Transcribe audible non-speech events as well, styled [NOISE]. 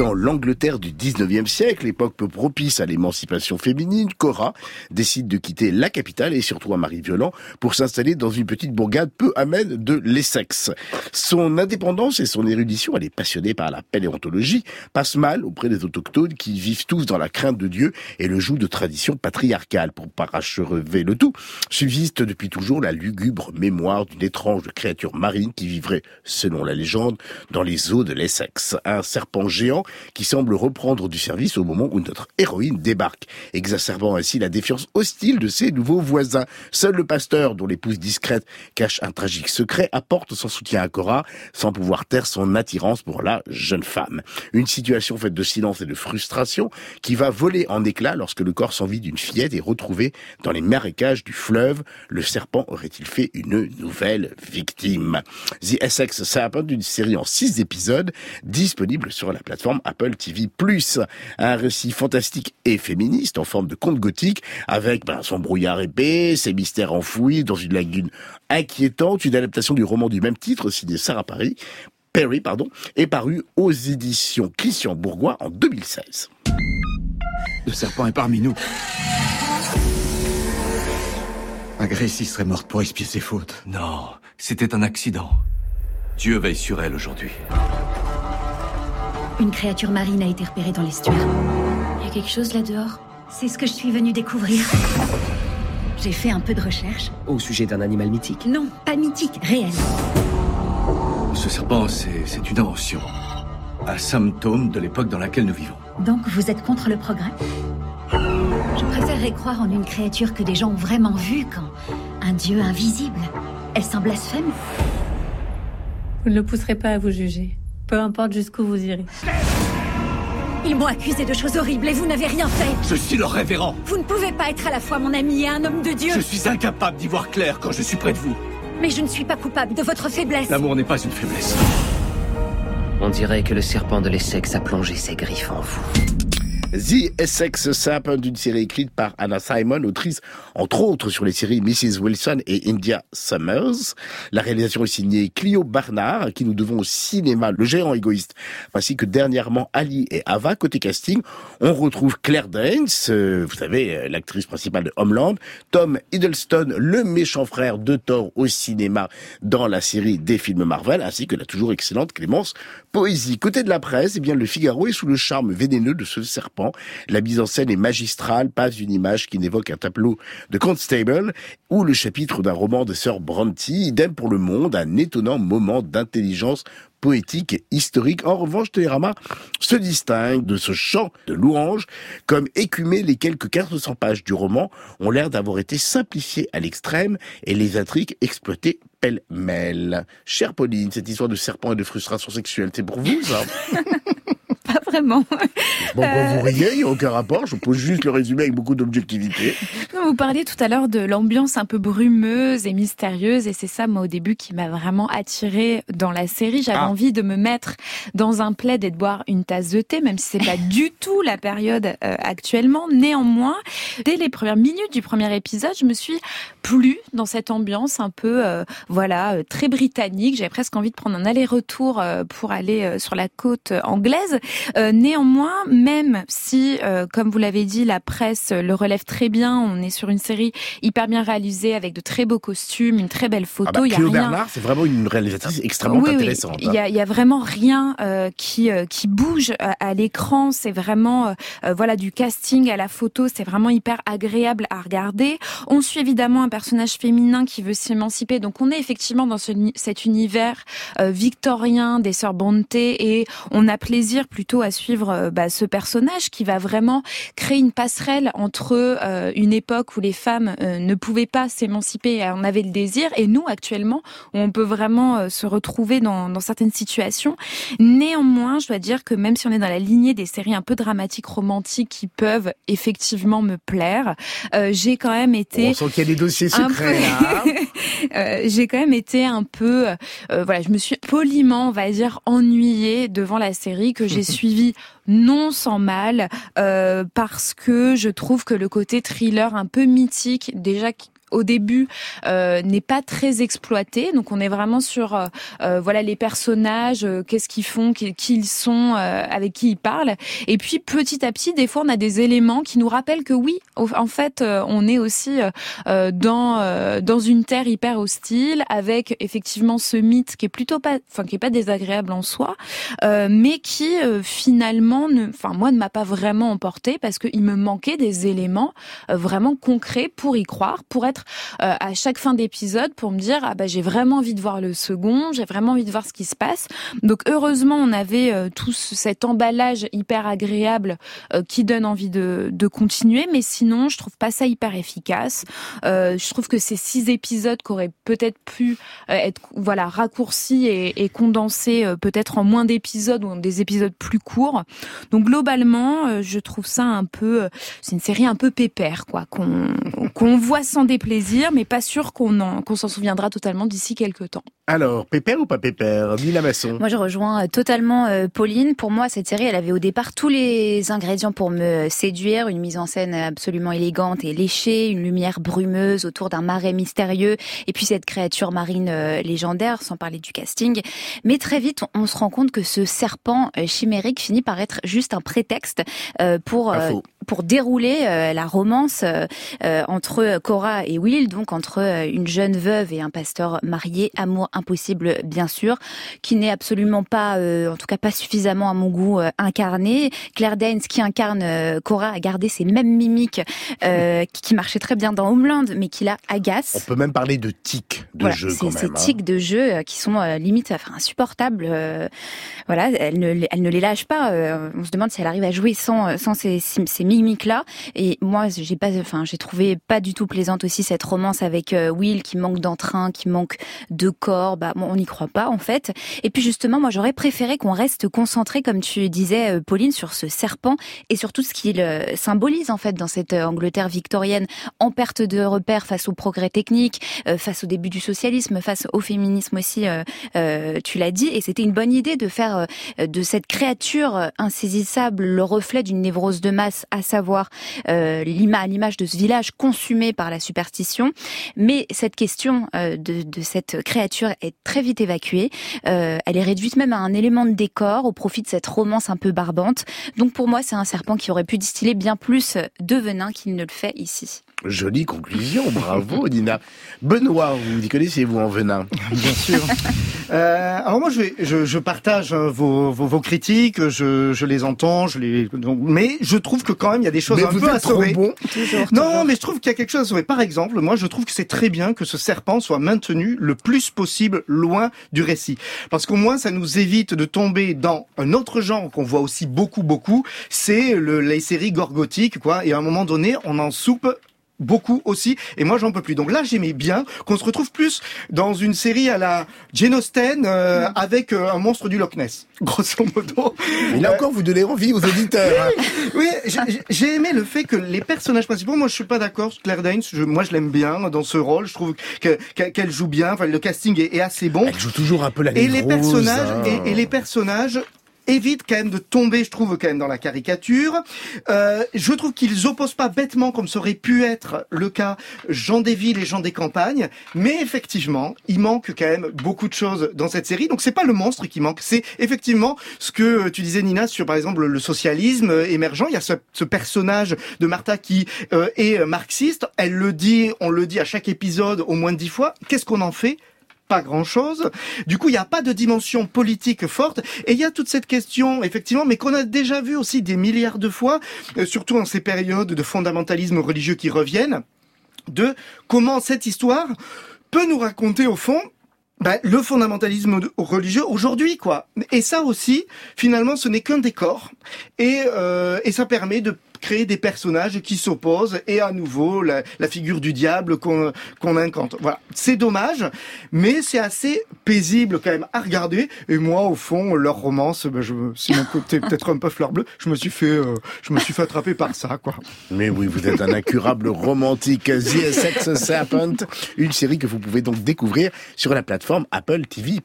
Dans l'Angleterre du 19e siècle, époque peu propice à l'émancipation féminine, Cora décide de quitter la capitale et surtout un mari violent pour s'installer dans une petite bourgade peu amène de l'Essex. Son indépendance et son érudition, elle est passionnée par la paléontologie, passe mal auprès des autochtones qui vivent tous dans la crainte de Dieu et le joug de traditions patriarcales. Pour parachever le tout, subsiste depuis toujours la lugubre mémoire d'une étrange créature marine qui vivrait, selon la légende, dans les eaux de l'Essex. Un serpent géant qui semble reprendre du service au moment où notre héroïne débarque, exacerbant ainsi la défiance hostile de ses nouveaux voisins. Seul le pasteur, dont l'épouse discrète cache un tragique secret, apporte son soutien à Cora, sans pouvoir taire son attirance pour la jeune femme. Une situation faite de silence et de frustration qui va voler en éclats lorsque le corps sans vie d'une fillette est retrouvé dans les marécages du fleuve. Le serpent aurait-il fait une nouvelle victime? The Essex Serpent, d'une série en six épisodes, disponible sur la plateforme Apple TV+. Un récit fantastique et féministe en forme de conte gothique avec ben, son brouillard épais, ses mystères enfouis dans une lagune inquiétante, une adaptation du roman du même titre signé Sarah Paris, Perry, pardon, est paru aux éditions Christian Bourgois en 2016. Le serpent est parmi nous. Agressie serait morte pour expier ses fautes. Non, c'était un accident. Dieu veille sur elle aujourd'hui. Une créature marine a été repérée dans l'estuaire. Il y a quelque chose là dehors. C'est ce que je suis venue découvrir. J'ai fait un peu de recherche. Au sujet d'un animal mythique Non, pas mythique, réel. Ce serpent, c'est une invention. Un symptôme de l'époque dans laquelle nous vivons. Donc vous êtes contre le progrès? Je préférerais croire en une créature que des gens ont vraiment vue qu'en un dieu invisible. Elle s'en blasphème Vous ne le pousserez pas à vous juger. Peu importe jusqu'où vous irez. Ils m'ont accusé de choses horribles et vous n'avez rien fait. Je suis le révérend. Vous ne pouvez pas être à la fois mon ami et un homme de Dieu. Je suis incapable d'y voir clair quand je suis près de vous. Mais je ne suis pas coupable de votre faiblesse. L'amour n'est pas une faiblesse. On dirait que le serpent de l'Essex a plongé ses griffes en vous. The Essex Serpent, d'une série écrite par Anna Simon, autrice entre autres sur les séries Mrs. Wilson et India Summers. La réalisation est signée Clio Barnard, à qui nous devons au cinéma Le Géant Égoïste, ainsi que dernièrement Ali et Ava. Côté casting, on retrouve Claire Danes, euh, vous savez, euh, l'actrice principale de Homeland, Tom Hiddleston, le méchant frère de Thor au cinéma dans la série des films Marvel, ainsi que la toujours excellente Clémence Poésie. Côté de la presse, eh bien, le Figaro est sous le charme vénéneux de ce serpent la mise en scène est magistrale, pas une image qui n'évoque un tableau de Constable ou le chapitre d'un roman de Sir Brontë. Idem pour le monde, un étonnant moment d'intelligence poétique et historique. En revanche, Télérama se distingue de ce chant de louange, comme écumé les quelques 400 pages du roman ont l'air d'avoir été simplifiées à l'extrême et les intrigues exploitées pêle-mêle. Chère Pauline, cette histoire de serpent et de frustration sexuelle, c'est pour vous, ça? [LAUGHS] vraiment. Bon, euh... vous riez, il n'y a aucun rapport. Je pose juste le résumé avec beaucoup d'objectivité. Vous parliez tout à l'heure de l'ambiance un peu brumeuse et mystérieuse, et c'est ça, moi, au début, qui m'a vraiment attirée dans la série. J'avais ah. envie de me mettre dans un plaid et de boire une tasse de thé, même si c'est pas du [LAUGHS] tout la période euh, actuellement. Néanmoins, dès les premières minutes du premier épisode, je me suis plu dans cette ambiance un peu, euh, voilà, euh, très britannique. J'avais presque envie de prendre un aller-retour euh, pour aller sur la côte anglaise. Euh, néanmoins, même si, euh, comme vous l'avez dit, la presse le relève très bien, on est sur une série hyper bien réalisée avec de très beaux costumes, une très belle photo. Ah bah, il y a rien... Bernard, c'est vraiment une réalisatrice extrêmement oui, intéressante. Il y, a, il y a vraiment rien euh, qui qui bouge à, à l'écran. C'est vraiment voilà du casting à la photo. C'est vraiment hyper agréable à regarder. On suit évidemment un personnage féminin qui veut s'émanciper. Donc on est effectivement dans ce, cet univers victorien des sœurs Bonté et on a plaisir plutôt à suivre euh, bah, ce personnage qui va vraiment créer une passerelle entre euh, une époque où les femmes euh, ne pouvaient pas s'émanciper et en avaient le désir, et nous actuellement où on peut vraiment se retrouver dans, dans certaines situations. Néanmoins, je dois dire que même si on est dans la lignée des séries un peu dramatiques, romantiques qui peuvent effectivement me plaire, j'ai quand même été. On sent qu'il y a des dossiers secrets. [LAUGHS] euh, j'ai quand même été un peu, voilà, je me suis poliment, on va dire, ennuyée devant la série que j'ai [LAUGHS] non sans mal euh, parce que je trouve que le côté thriller un peu mythique déjà au début n'est pas très exploité. Donc on est vraiment sur voilà les personnages, qu'est-ce qu'ils font, qui, ils sont, avec qui ils parlent. Et puis petit à petit, des fois on a des éléments qui nous rappellent que oui, en fait, on est aussi dans dans une terre hyper hostile, avec effectivement ce mythe qui est plutôt pas, enfin qui est pas désagréable en soi, mais qui finalement, enfin moi ne m'a pas vraiment emporté parce qu'il me manquait des éléments euh, vraiment concrets pour y croire, pour être euh, à chaque fin d'épisode, pour me dire ah bah j'ai vraiment envie de voir le second, j'ai vraiment envie de voir ce qui se passe. Donc heureusement on avait euh, tout cet emballage hyper agréable qui donne envie de, continuer, mais sinon je trouve pas ça hyper efficace. je trouve que ces six épisodes qui auraient peut-être pu être voilà raccourcis et, condensés peut-être en moins d'épisodes ou des épisodes plus courts. Donc globalement, je trouve ça un peu, c'est une série un peu pépère, quoi, qu'on voit sans mais pas sûr qu'on qu'on s'en souviendra totalement d'ici quelques temps. Alors, pépère ou pas pépère Mila Masson Moi, je rejoins euh, totalement euh, Pauline. Pour moi, cette série, elle avait au départ tous les ingrédients pour me séduire. Une mise en scène absolument élégante et léchée, une lumière brumeuse autour d'un marais mystérieux, et puis cette créature marine euh, légendaire, sans parler du casting. Mais très vite, on, se rend compte que ce serpent chimérique finit par être juste un prétexte pour pour dérouler la romance entre Cora et Will, donc entre une jeune veuve et un pasteur marié, amour impossible, bien sûr, qui n'est absolument pas, euh, en tout cas pas suffisamment à mon goût, euh, incarné. Claire Danes, qui incarne euh, Cora, a gardé ses mêmes mimiques qui marchaient très bien dans Homeland, mais qui la agace. On peut même parler de tics de jeu quand même. Ces hein. tics de jeu qui sont limite enfin, insupportables. voilà, elle ne, elle ne les lâche pas. on se demande si elle arrive à jouer sans, sans ces, ces mimiques-là. Et moi, j'ai pas, enfin, j'ai trouvé pas du tout plaisante aussi cette romance avec Will qui manque d'entrain, qui manque de corps bah, on n'y croit pas en fait. Et puis justement, moi j'aurais préféré qu'on reste concentré, comme tu disais, euh, Pauline, sur ce serpent et sur tout ce qu'il euh, symbolise en fait dans cette euh, Angleterre victorienne en perte de repères face au progrès technique, face au début du socialisme, face au féminisme aussi. tu l'as dit, et c'était une bonne idée de faire de cette créature insaisissable le reflet d'une névrose de masse, savoir l'image de ce village consumé par la superstition. Mais cette question de, de cette créature est très vite évacuée. Euh, elle est réduite même à un élément de décor au profit de cette romance un peu barbante. Donc pour moi, c'est un serpent qui aurait pu distiller bien plus de venin qu'il ne le fait ici. Jolie conclusion, bravo [LAUGHS] Nina. Benoît, vous y connaissez vous en venin Bien sûr. Euh, alors moi je, vais, je, je partage hein, vos, vos, vos, critiques, je, je les entends, je les, mais je trouve que quand même il y a des choses mais un vous peu êtes à sauver. Bon. Toujours, non, toujours. mais je trouve qu'il y a quelque chose à sauver. Par exemple, moi je trouve que c'est très bien que ce serpent soit maintenu le plus possible loin du récit, parce qu'au moins ça nous évite de tomber dans un autre genre qu'on voit aussi beaucoup beaucoup, c'est le, les séries gorgotiques quoi. Et à un moment donné, on en soupe beaucoup aussi, et moi j'en peux plus. Donc là j'aimais bien qu'on se retrouve plus dans une série à la Jane Austen euh, avec euh, un monstre du Loch Ness, [LAUGHS] grosso modo. Mais là encore vous donnez envie aux auditeurs. hein. [LAUGHS] Oui, j'ai- aimé le fait que les personnages principaux, moi je suis pas d'accord, Claire Danes, je, moi je l'aime bien dans ce rôle, je trouve que- que- qu'elle joue bien, enfin le casting est, est assez bon. Elle joue toujours un peu la Et les personnages, hein. et, et les personnages évitent quand même de tomber, je trouve, quand même dans la caricature. Euh, je trouve qu'ils opposent pas bêtement, comme ça aurait pu être le cas, Jean des villes et Jean des campagnes. Mais effectivement, il manque quand même beaucoup de choses dans cette série. Donc c'est pas le monstre qui manque, c'est effectivement ce que tu disais Nina sur par exemple le socialisme émergent. Il y a ce, ce personnage de Martha qui euh, est marxiste. Elle le dit, on le dit à chaque épisode au moins dix fois. Qu'est-ce qu'on en fait? Pas grand-chose. Du coup, il n'y a pas de dimension politique forte. Et il y a toute cette question, effectivement, mais qu'on a déjà vu aussi des milliards de fois, euh, surtout en ces périodes de fondamentalisme religieux qui reviennent, de comment cette histoire peut nous raconter, au fond, bah, le fondamentalisme religieux aujourd'hui, quoi. Et ça aussi, finalement, ce n'est qu'un décor. Et, euh, et ça permet de créer des personnages qui s'opposent et à nouveau la, la figure du diable qu'on incante. Voilà, c'est dommage, mais c'est assez paisible quand même à regarder. Et moi, au fond, leur romance, ben, je, c'est mon côté [LAUGHS] peut-être un peu fleur bleue. Je me suis fait, euh, je me suis fait attraper par ça, quoi. Mais oui, vous êtes un incurable romantique. The Sex Serpent, une série que vous pouvez donc découvrir sur la plateforme Apple TV+.